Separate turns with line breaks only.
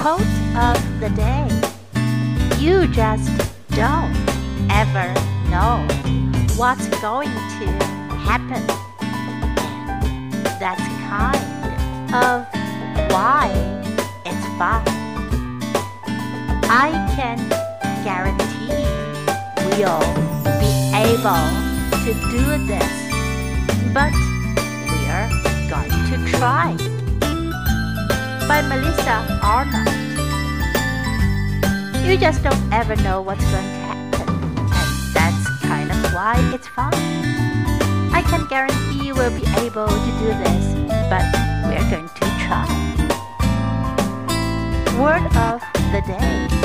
Quote of the day You just don't ever know what's going to happen. That's kind of why it's fun. I can guarantee we'll be able to do this, but we're going to try. By Melissa Arnold. You just don't ever know what's going to happen, and that's kind of why it's fun. I can guarantee we'll be able to do this, but we're going to try. Word of the day.